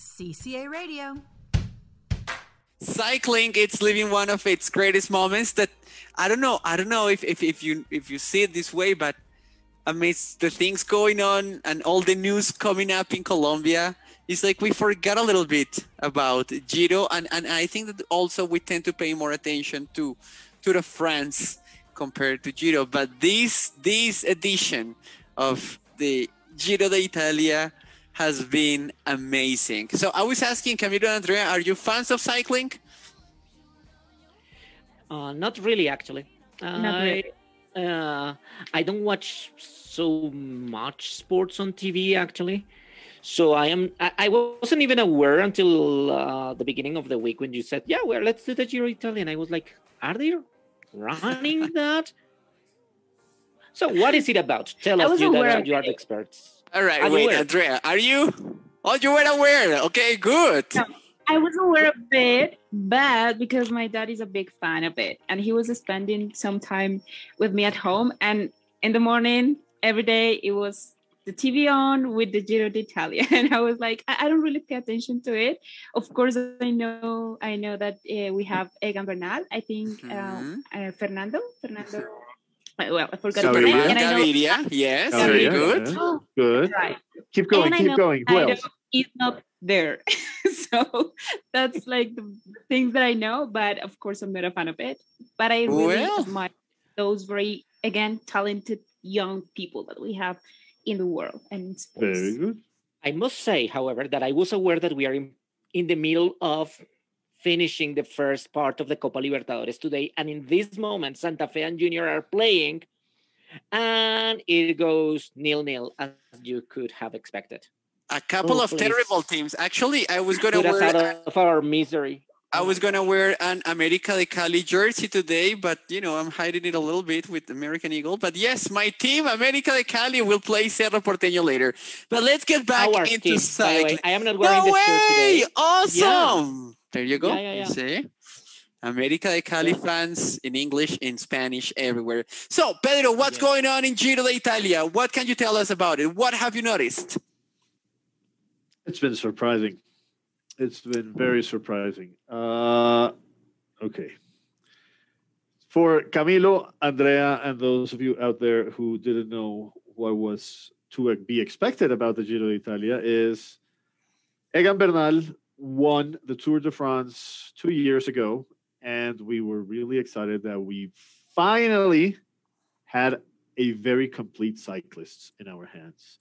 CCA Radio. Cycling, it's living one of its greatest moments that I don't know. I don't know if, if, if you if you see it this way, but amidst the things going on and all the news coming up in Colombia, it's like we forgot a little bit about Giro, and, and I think that also we tend to pay more attention to to the France compared to Giro. But this this edition of the Giro d'Italia has been amazing. So I was asking Camilo and Andrea, are you fans of cycling? Uh, not really, actually. Not really. I, uh, I don't watch so much sports on TV, actually. So I am. I, I wasn't even aware until uh, the beginning of the week when you said, "Yeah, well, let's do the Giro Italia." And I was like, "Are they running that?" So what is it about? Tell us, you aware that you are the experts. All right, Are you wait, aware? Andrea, are you? Oh, you were aware. Okay, good. No. I was aware of it, but because my dad is a big fan of it, and he was spending some time with me at home, and in the morning every day it was the TV on with the Giro d'Italia, and I was like, I, I don't really pay attention to it. Of course, I know, I know that uh, we have Egan Bernal. I think Mhm. uh, uh, Fernando, Fernando. Well, I forgot Gaviria. his name, and I know. Gaviria, yes, Oh, very good. yeah. Oh, Good. right. Keep going. And Keep going. Who else? he's not there. so that's like the things that I know, but of course I'm not a fan of it. But I really Well. admire those very again talented young people that we have in the world and in sports. Very good. I must say, however, that I was aware that we are in, in the middle of finishing the first part of the Copa Libertadores today. And in this moment, Santa Fe and Junior are playing, and it goes nil nil, as you could have expected. A couple Oh, of please. terrible teams. Actually, I was gonna Put us out wear of our misery. I was gonna wear an America de Cali jersey today, but you know I'm hiding it a little bit with American Eagle. But yes, my team America de Cali will play Cerro Porteño later. But let's get back Our into team, cycling. I am not wearing No the shirt way! today. Awesome! There you go. Yeah, yeah, yeah. See? America de Cali fans in English, in Spanish, everywhere. So, Pedro, what's Yeah. going on in Giro d'Italia? What can you tell us about it? What have you noticed? It's been surprising. It's been very surprising. Uh, okay. For Camilo, Andrea, and those of you out there who didn't know what was to be expected about the Giro d'Italia is Egan Bernal won the Tour de France two years ago, and we were really excited that we finally had a very complete cyclist in our hands,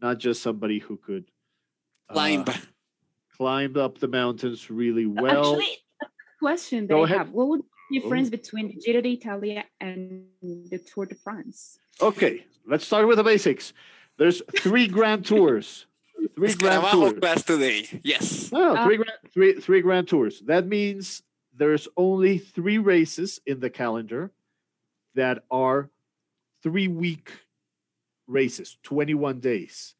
not just somebody who could uh, Climb. climbed up the mountains really well. Actually, a question that Go I ahead. have: What would be the Oh. difference between the Giro d'Italia and the Tour de France? okay, let's start with the basics. There's three grand tours. Three It's grand tours. class today. Yes. No, no, Uh, three grand, three, three grand tours. That means there's only three races in the calendar that are three week races, 21 days.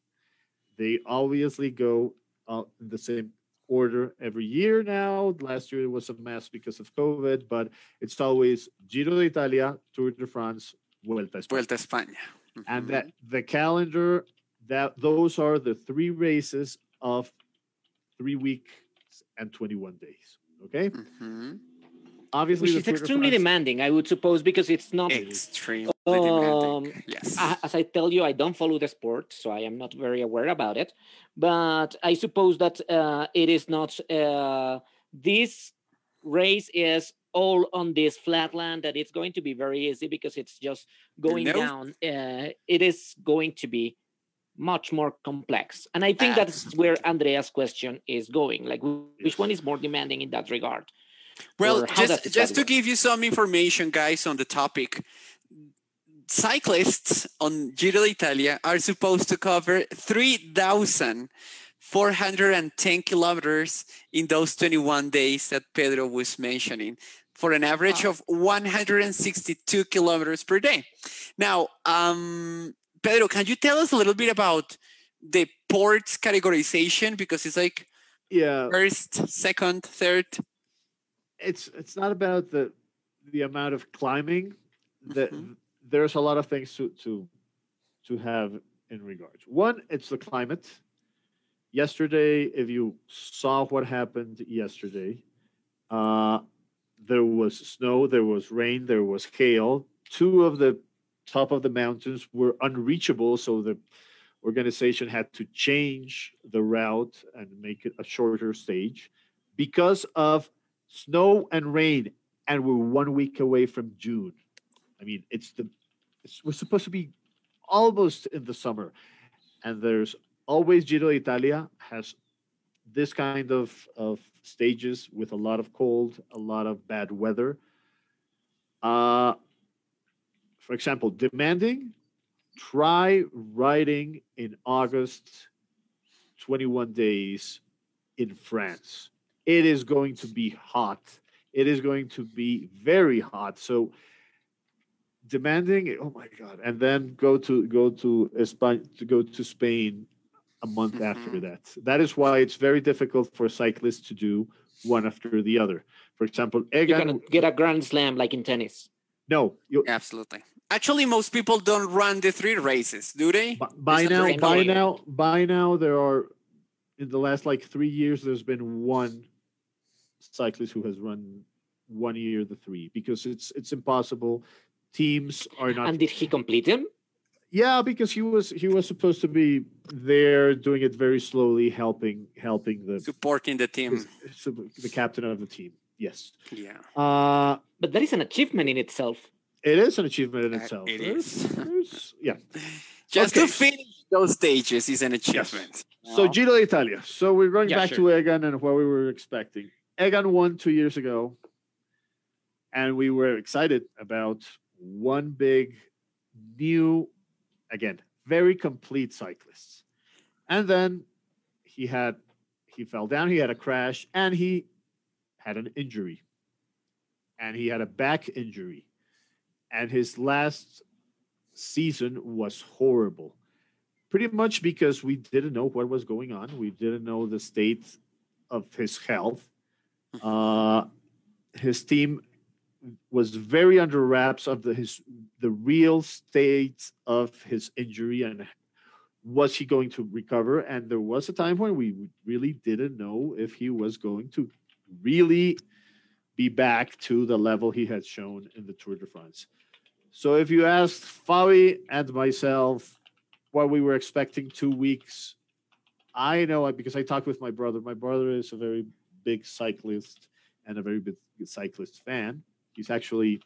They obviously go uh, in the same order every year now. Last year it was a mess because of COVID, but it's always Giro d'Italia, Tour de France, Vuelta a España Vuelta a España. and Mhm. that the calendar that those are the three races of three weeks and 21 days okay Mhm. obviously Which is extremely France- demanding, I would suppose, because it's not. extremely Um, demanding. Yes. As I tell you, I don't follow the sport, so I am not very aware about it. But I suppose that uh, it is not. Uh, this race is all on this flat land that it's going to be very easy because it's just going Nope. down. Uh, it is going to be much more complex, and I think that's where Andrea's question is going. Like, which one is more demanding in that regard? Well, or how does just just to work? give you some information, guys, on the topic, cyclists on Giro d'Italia are supposed to cover 3,410 kilometers in those 21 days that Pedro was mentioning, for an average of 162 kilometers per day. Now, um, Pedro, can you tell us a little bit about the ports categorization? Because it's like yeah first, second, third. it's it's not about the the amount of climbing that Mhm. there's a lot of things to to to have in regards one it's the climate yesterday, if you saw what happened yesterday, uh, there was snow, there was rain, there was hail. Two of the top of the mountains were unreachable, so the organization had to change the route and make it a shorter stage because of snow and rain. And we're one week away from June. I mean, it's the it's, we're supposed to be almost in the summer, and there's always Giro d'Italia has this kind of of stages with a lot of cold, a lot of bad weather. Uh, for example, demanding try riding in August 21 days in France. It is going to be hot. It is going to be very hot. So demanding oh my god and then go to go to Spain to go to Spain a month after Mhm. that. That is why it's very difficult for cyclists to do one after the other. For example, You Egan can get a grand slam like in tennis. no, you, Absolutely. Actually, most people don't run the three races, do they? By, by now, by annoying. now, by now, there are in the last like three years, there's been one cyclist who has run one year the three because it's it's impossible. Teams are not. And did he complete them? yeah, because he was he was supposed to be there doing it very slowly, helping helping the Supporting the team. his- his- the captain of the team. Yes, Yeah. uh, But that is an achievement in itself. It is an achievement in Uh, itself. it There's- there's- yeah. Just Okay. to finish those stages is an achievement. So Giro d'Italia. So we're going Yeah, back to Egan and what we were expecting. Egan won two years ago, and we were excited about one big, new, again, very complete cyclist. And then he had he fell down, he had a crash, and he had an injury. And he had a back injury. And his last season was horrible pretty much because we didn't know what was going on. We didn't know the state of his health. Uh, his team was very under wraps of the his the real state of his injury and was he going to recover? And there was a time when we really didn't know if he was going to really be back to the level he had shown in the Tour de France. So if you asked Fabi and myself what we were expecting two weeks. I know it because I talked with my brother. My brother is a very big cyclist and a very big cyclist fan. He's actually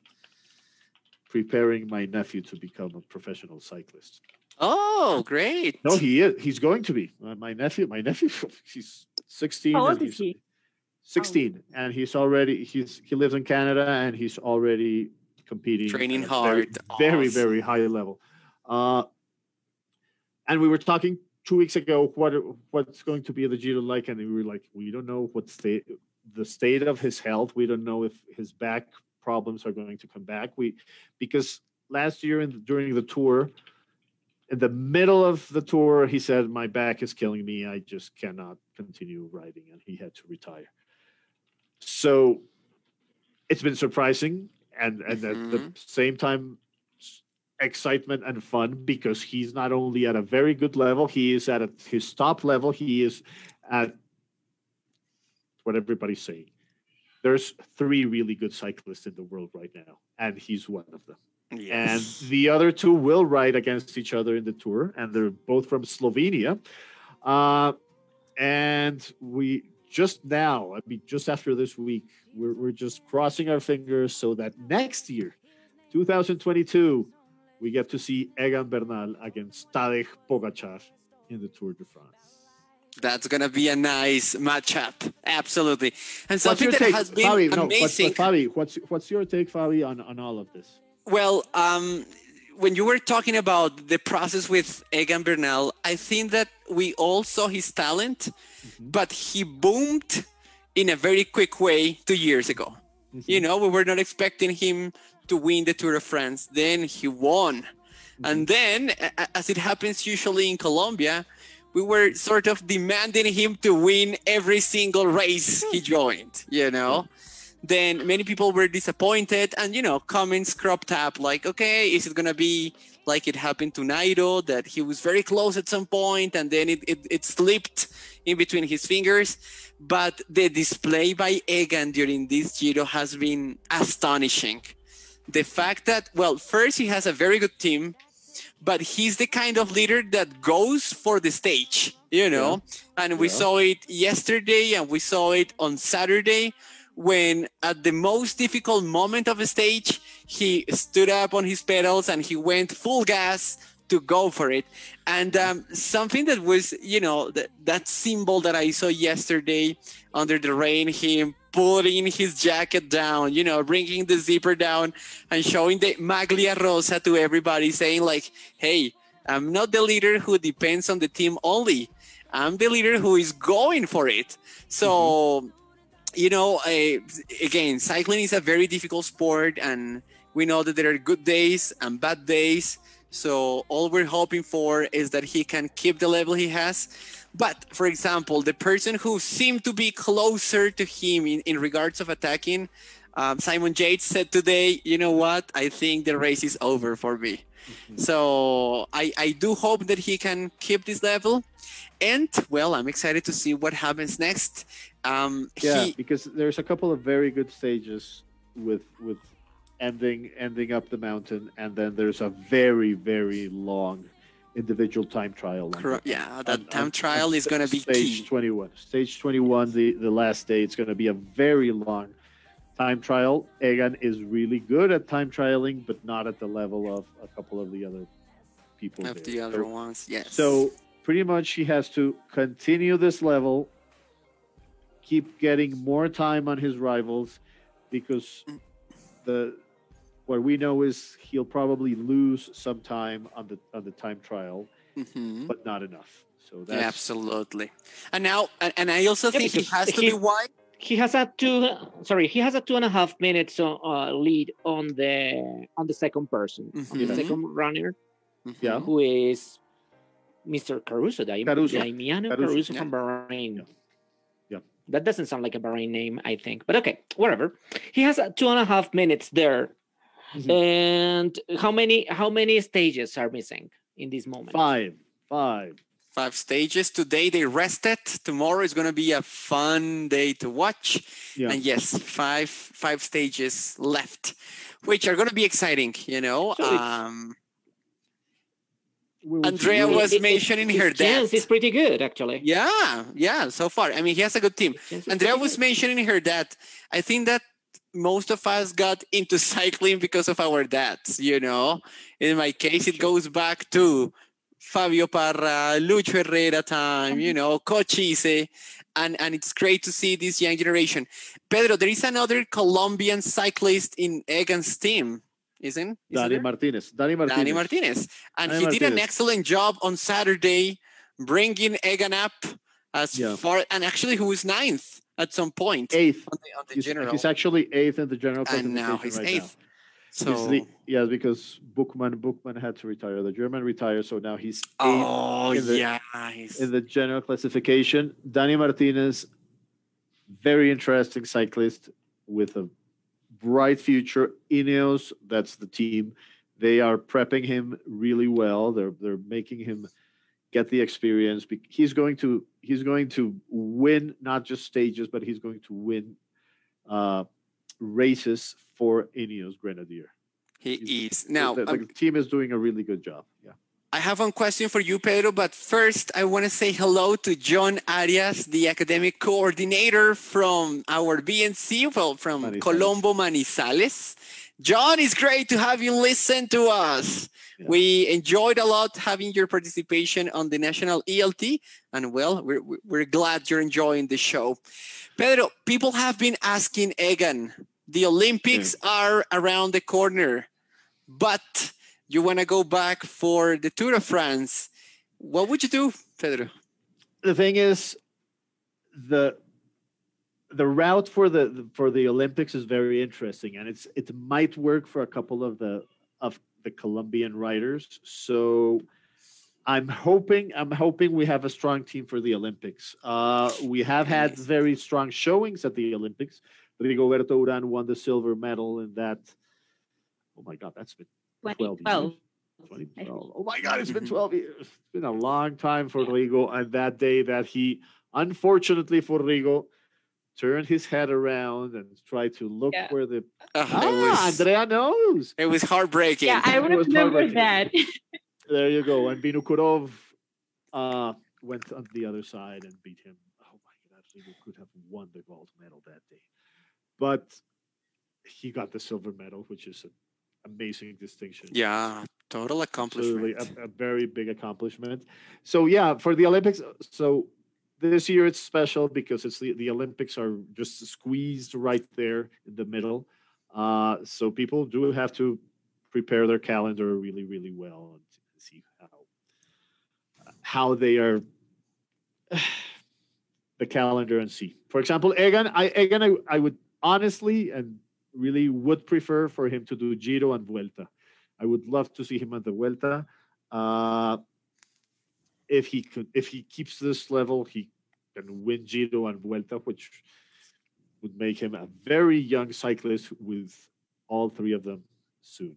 preparing my nephew to become a professional cyclist. Oh, great. No, he is. He's going to be. My nephew. My nephew. He's 16. How old is he? 16, and he's already. He's he lives in Canada, and he's already competing. Training at a very, hard. very Awesome. very high level. Uh, and we were talking two weeks ago what what's going to be the Giro like, and we were like, we don't know what state the state of his health. We don't know if his back problems are going to come back. We because last year in, during the tour, in the middle of the tour, he said, "My back is killing me. I just cannot continue riding," and he had to retire. So it's been surprising, and and at the Mhm. same time, excitement and fun because he's not only at a very good level, he is at a, his top level. He is at what everybody's saying. There's three really good cyclists in the world right now, and he's one of them. And the other two will ride against each other in the tour, and they're both from Slovenia. Uh, and we just now, I mean, just after this week, we're, we're just crossing our fingers so that next year, 2022, we get to see Egan Bernal against Tadej Pogacar in the Tour de France. That's gonna be a nice matchup. Absolutely. And something that take, has been Fabi? No, amazing. but Fabi, what's what's your take, Fabi, on, on all of this? Well, um, when you were talking about the process with Egan Bernal, I think that we all saw his talent, mm-hmm. but he boomed in a very quick way two years ago. Mm-hmm. You know, we were not expecting him to win the Tour de France. Then he won. Mm-hmm. And then, a- a- as it happens usually in Colombia, we were sort of demanding him to win every single race he joined, you know? Then many people were disappointed, and you know, comments cropped up like, okay, is it gonna be like it happened to Nairo, that he was very close at some point and then it, it, it slipped in between his fingers. But the display by Egan during this Giro has been astonishing. The fact that, well, first he has a very good team, but he's the kind of leader that goes for the stage, you know? And we Yeah. saw it yesterday and we saw it on Saturday when at the most difficult moment of the stage, he stood up on his pedals and he went full gas to go for it. And um, something that was, you know, that, that symbol that I saw yesterday under the rain, him pulling his jacket down, you know, bringing the zipper down and showing the maglia rosa to everybody, saying like, "Hey, I'm not the leader who depends on the team only. I'm the leader who is going for it." So, you know, again, cycling is a very difficult sport, and we know that there are good days and bad days. So all we're hoping for is that he can keep the level he has. But for example, the person who seemed to be closer to him in, in regards of attacking, um, Simon Yates said today, you know what? I think the race is over for me. So I, I do hope that he can keep this level. And well, I'm excited to see what happens next. Um, Yeah, he, because there's a couple of very good stages with with ending ending up the mountain, and then there's a very very long individual time trial. Cor- yeah, that on- time on- trial on is going to be stage key. 21. Stage 21, the the last day, it's going to be a very long time trial. Egan is really good at time trialing, but not at the level of a couple of the other people. Of there. the other So- ones, yes. so pretty much he has to continue this level, keep getting more time on his rivals, because the what we know is he'll probably lose some time on the on the time trial, Mhm. but not enough. So Yeah, that's absolutely. And now, and, and I also Yeah, think he has to he- be wide. He has a two sorry he has a two and a half minutes uh, uh, lead on the on the second person on the Mhm. second runner Yeah. who is Mr. Caruso, Daim- Caruso. Damiano Caruso, Caruso, yeah. from Bahrain. Yeah. Yeah. That doesn't sound like a Bahrain name, I think, but okay, whatever. He has a two and a half minutes there, Mhm. and how many how many stages are missing in this moment? five, five. Five stages. Today they rested. Tomorrow is going to be a fun day to watch. Yeah. And yes, five five stages left, which are going to be exciting. You know, um, We will. Andrea We was It- it- mentioning his her chance dad. is pretty good, actually. yeah, yeah. So far, I mean, he has a good team. His Andrea was good. mentioning her dad. I think that most of us got into cycling because of our dads, you know. In my case, it goes back to Fabio Parra, Lucho Herrera time, you mm-hmm. know, Cochise. And, and it's great to see this young generation. Pedro, there is another Colombian cyclist in Egan's team, isn't, isn't Dani there? Martinez. Dani Martinez. Danny Martinez. And Dani he did an excellent job on Saturday, bringing Egan up as Yeah. far, and actually, who was ninth at some point. point Eighth. on the, on the He's, general. he's actually eighth in the general and now he's right eighth. now. So, the- yeah, because Buchmann Buchmann had to retire. The German retired, so now he's oh, in the- yeah. he's- in the general classification. Dani Martinez, very interesting cyclist with a bright future. Ineos, that's the team. They are prepping him really well. They're they're making him get the experience. He's going to he's going to win not just stages, but he's going to win uh, races for Ineos Grenadier. he he's- is. Now, the, the um, team is doing a really good job. Yeah. I have one question for you, Pedro, but first I want to say hello to John Arias, the academic coordinator from our BNC, well, from Manizales. Colombo Manizales. John, it's great to have you listen to us. Yeah. We enjoyed a lot having your participation on the national ELT, and well, we're, we're glad you're enjoying the show. Pedro, people have been asking Egan, the Olympics are around the corner, but you want to go back for the Tour of France. What would you do, Pedro? the thing is the the route for the for the Olympics is very interesting and it's it might work for a couple of the of the Colombian riders so I'm hoping I'm hoping we have a strong team for the Olympics. Uh, we have had very strong showings at the Olympics. Rigoberto Uran won the silver medal in that. Oh my God, that's been 12 years. 2012. Oh my God, it's been Mhm. 12 years. It's been a long time for Rigo. And that day that he, unfortunately for Rigo, turned his head around and tried to look Yeah. where the. Uh, it, Ah, was, Andrea knows. it was heartbreaking. Yeah, I It was remember heartbreaking. that. There you go. And Vinokourov uh, went on the other side and beat him. Oh my God, Rigo could have won the gold medal that day. But he got the silver medal, which is an amazing distinction. yeah, total absolutely accomplishment. a, a very big accomplishment so yeah for the olympics so this year it's special because it's the, the olympics are just squeezed right there in the middle. Uh, so people do have to prepare their calendar really really well and see how how they are the calendar and see. For example egan i egan I, I would honestly and really would prefer for him to do giro and vuelta. I would love to see him at the Vuelta. Uh, if he could, if he keeps this level, he can win Giro and Vuelta, which would make him a very young cyclist with all three of them soon.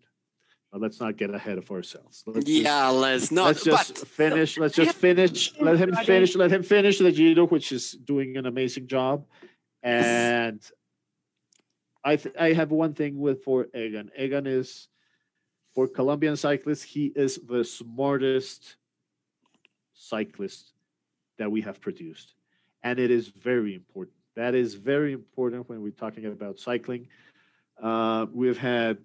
But let's not get ahead of ourselves. Let's just- yeah, let's not. let's just but finish. Let's just finish. Let him finish. Let him finish the Giro, which is doing an amazing job. And I th- I have one thing with for Egan. Egan is for Colombian cyclists. He is the smartest cyclist that we have produced, and it is very important. That is very important when we're talking about cycling. Uh, we've had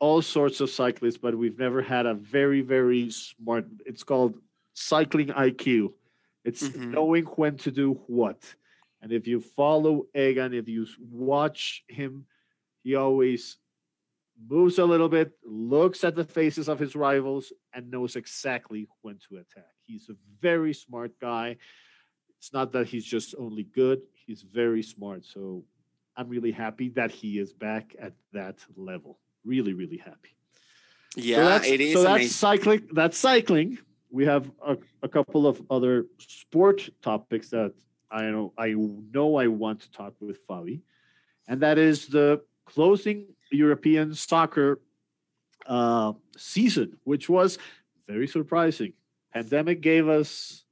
all sorts of cyclists, but we've never had a very, very smart. It's called cycling IQ. It's Mhm. knowing when to do what. And if you follow Egan, if you watch him, he always moves a little bit, looks at the faces of his rivals, and knows exactly when to attack. He's a very smart guy. It's not that he's just only good, he's very smart. So I'm really happy that he is back at that level. Really, really happy. So yeah, that's, it is so that's amazing. cycling. That's cycling. We have a, a couple of other sport topics that I know I know I want to talk with Fabi, and that is the closing European soccer uh, season, which was very surprising. Pandemic gave us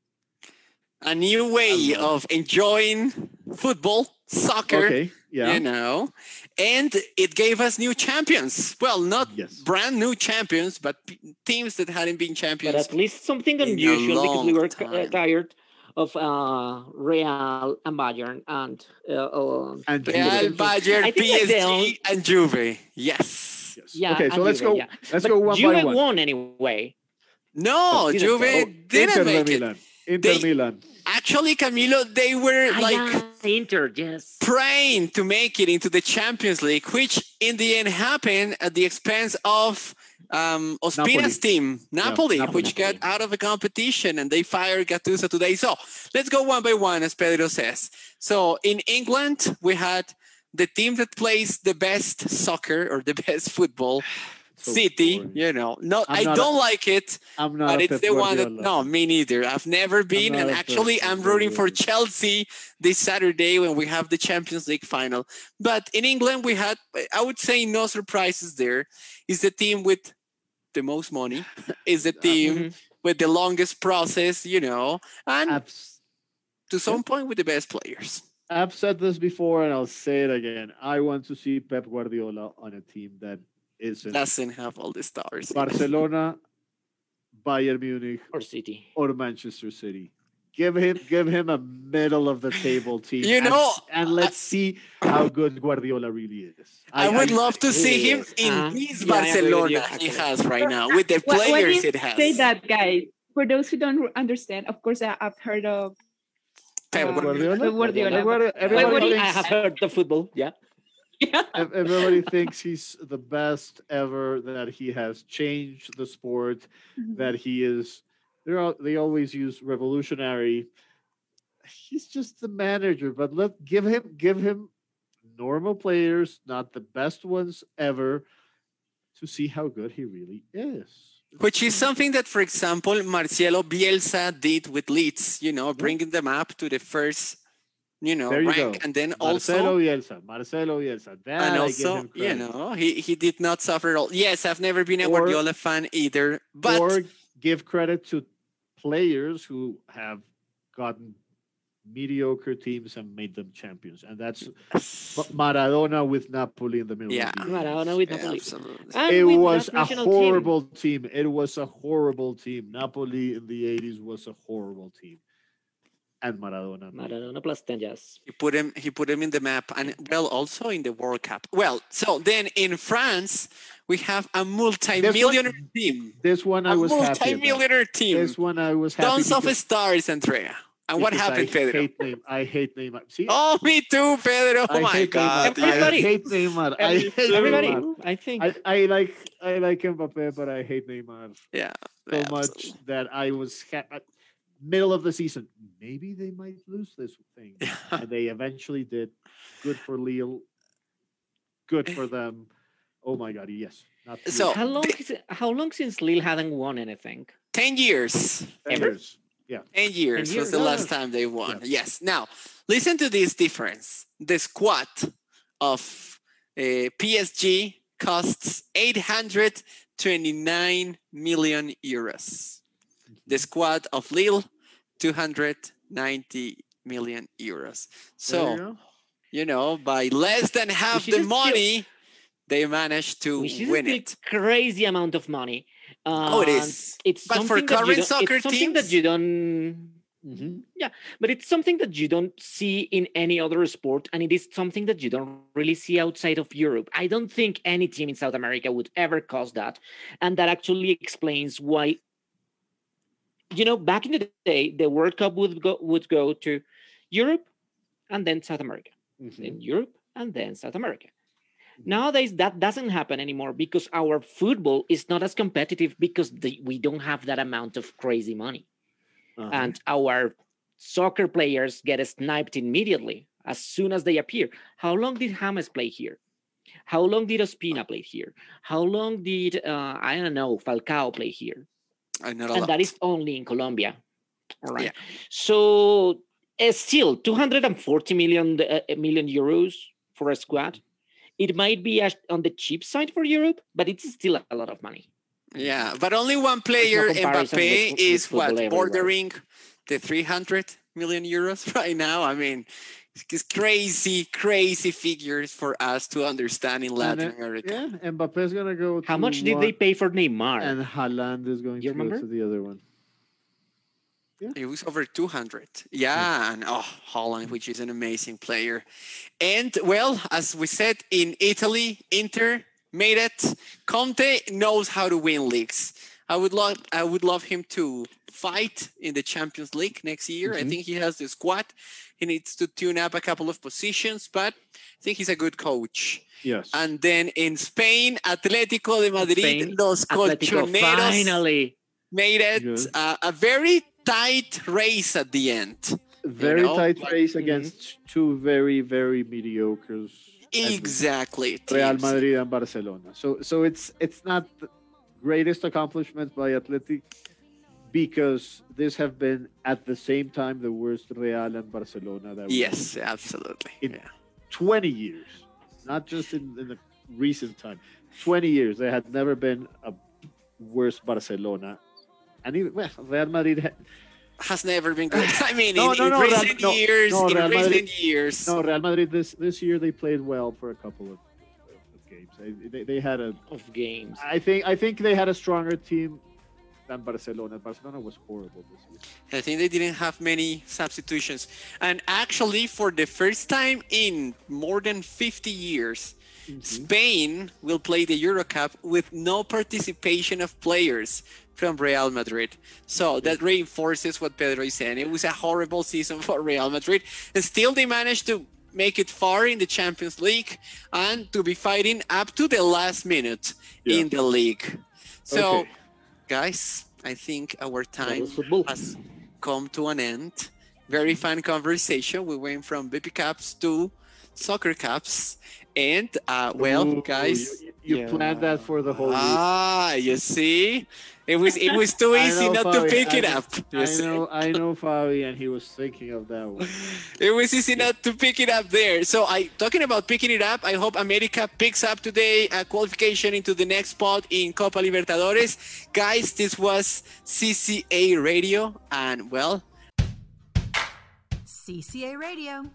a new way love- of enjoying football, soccer. okay, yeah, you know and it gave us new champions well not Yes. brand new champions but p- teams that hadn't been champions. but at least something unusual because we were uh, time. tired of uh, Real and Bayern and uh, uh, and Real, Juve. Bayern, I think that they PSG, and Juve. Yes. yes. yeah. okay, so let's Juve, go. yeah. Let's But go one Juve by one. won anyway. No, But didn't Juve they? Didn't Inter make it. Milan. Inter They- Milan. Actually, Camilo, they were like Inter, yes. praying to make it into the Champions League, which in the end happened at the expense of um, Ospina's Napoli. team, Napoli, Napoli, which Napoli. got out of the competition and they fired Gattuso today. So let's go one by one, as Pedro says. So in England, we had the team that plays the best soccer or the best football, So City. boring. You know, not I'm I not a- don't like it, I'm not. but it's the one that no, me neither. I've never been, and actually, I'm rooting for Chelsea this Saturday when we have the Champions League final. But in England, we had, I would say, no surprises. There is the team with the most money, is the team Mhm. with the longest process, you know, and I've, to some point with the best players. I've said this before and I'll say it again. I want to see Pep Guardiola on a team that isn't Doesn't have all the stars. Barcelona, Bayern Munich, Or City. or Manchester City. Give him give him a middle of the table team. You know, and, let's see how good Guardiola really is. I, would love to see him yes, in uh, this yeah, I agree with Barcelona he has right now with the Why- why do players you it has. Say that, guys. For those who don't understand, of course, I- I've heard of uh, Guardiola? Pep Guardiola. Everybody, but- everybody what do you- I thinks, have heard the football, yeah. Yeah. everybody thinks he's the best ever, that he has changed the sport, Mhm. that he is they're all, they always use revolutionary he's just the manager but let give him give him normal players not the best ones ever to see how good he really is Which is something that, for example, Marcelo Bielsa did with Leeds, you know, bringing them up to the first you know, you rank. go. And then Marcelo also, Bielsa. Marcelo Bielsa. That and I also, you know, he, he did not suffer at all. Yes, I've never been a Or- Guardiola fan either, but or give credit to players who have gotten mediocre teams and made them champions, and that's Maradona with Napoli in the middle. Yeah. of the Maradona with Yeah, Napoli. absolutely. And It was that a national team. horrible team. It was a horrible team. Napoli in the 80s was a horrible team. And Maradona. Maradona plus 10, yes. He put him. He put him in the map, and well, also in the World Cup. Well, so then in France we have a multi-millionaire team. This one I A was happy multi-millionaire team. This one I was happy Tons of because- stars, Andrea. And what because happened, I Pedro? Hate Neymar. I hate Neymar. See, Oh, me too, Pedro. Oh I my God. Neymar. Everybody. I hate Neymar. I hate Everybody, Neymar. I think. I, I like I like Mbappe, but I hate Neymar Yeah. so yeah, much absolutely. that I was ha- at uh, middle of the season. Maybe they might lose this thing, and they eventually did. Good for Lille. Good for them. Oh my God! Yes. Not So- how long? Is it, how long since Lille hadn't won anything? Ten years. Ten ever? years. Yeah. 10 years was years, the no, last no. time they won. Yeah. Yes. Now, listen to this difference. The squad of uh, PSG costs 829 million euros. The squad of Lille, 290 million euros. There you So, you know, by less than half Which is the still- money, they managed to Which win it. crazy amount of money. Oh, it And is. It's But for something that current don't- soccer it's something that you don't Mhm. but it's something that you don't see in any other sport and it is something that you don't really see outside of europe i don't think any team in south america would ever cause that and that actually explains why you know back in the day the world cup would go would go to europe and then south america Mhm. then europe and then south america nowadays that doesn't happen anymore because our football is not as competitive because the, we don't have that amount of crazy money Uh-huh. and our soccer players get sniped immediately as soon as they appear. How long did James play here? How long did Ospina play here? How long did uh, I don't know Falcao play here? And lot. that is only in Colombia. All right. Yeah. So uh, still 240 million uh, million euros for a squad. It might be on the cheap side for Europe, but it's still a lot of money. Yeah, but only one player, comparison Mbappe, with fo- with is football what everywhere. bordering the 300 million euros right now. I mean, it's crazy, crazy figures for us to understand in Latin And, America. Yeah, is gonna go. How to much did one, they pay for Neymar? And Haaland is going You to go to the other one. It was over 200. Yeah, and oh, Haaland, which is an amazing player. And well, as we said, in Italy, Inter made it. Conte knows how to win leagues. I would love, I would love him to fight in the Champions League next year. I Mhm. think he has the squad. He needs to tune up a couple of positions, but I think he's a good coach. Yes. And then in Spain, Atletico de Madrid, Spain, Los Colchoneros finally. made it uh, a very tight race at the end. very know, tight like- race Mhm. against two very very mediocres. Exactly. Real teams. Madrid and Barcelona. So so it's it's not the greatest accomplishment by Athletic because this have been at the same time the worst Real and Barcelona that we Yes, absolutely. It- yeah. 20 years, not just in, in the recent time. 20 years. There had never been a worse Barcelona. And even, well, Real Madrid Has never been good. I mean, No, in, no, in no, Real- recent no, years, no, in Real recent Madrid- years. no Real Madrid this this year they played well for a couple of, of games. They, they, they had a of games. I think I think they had a stronger team than Barcelona. Barcelona was horrible this year. I think they didn't have many substitutions. And actually, for the first time in more than 50 years, mm-hmm. Spain will play the Euro Cup with no participation of players from Real Madrid. So that reinforces what Pedro is saying. It was a horrible season for Real Madrid. And still, they managed to make it far in the Champions League and to be fighting up to the last minute Yeah. in the league. So, Okay. guys, I think our time has come to an end. Very fun conversation. We went from BP Cups to soccer cups. And uh, well, Ooh, guys, you, you Yeah. planned that for the whole week. ah, you see, it was it was too easy know, not to pick I it up. I see. know, I know, Fabi, and he was thinking of that one. It was easy not to pick it up there. So I talking about picking it up. I hope America picks up today a qualification into the next spot in Copa Libertadores. Guys, this was CCA Radio, and well, CCA Radio.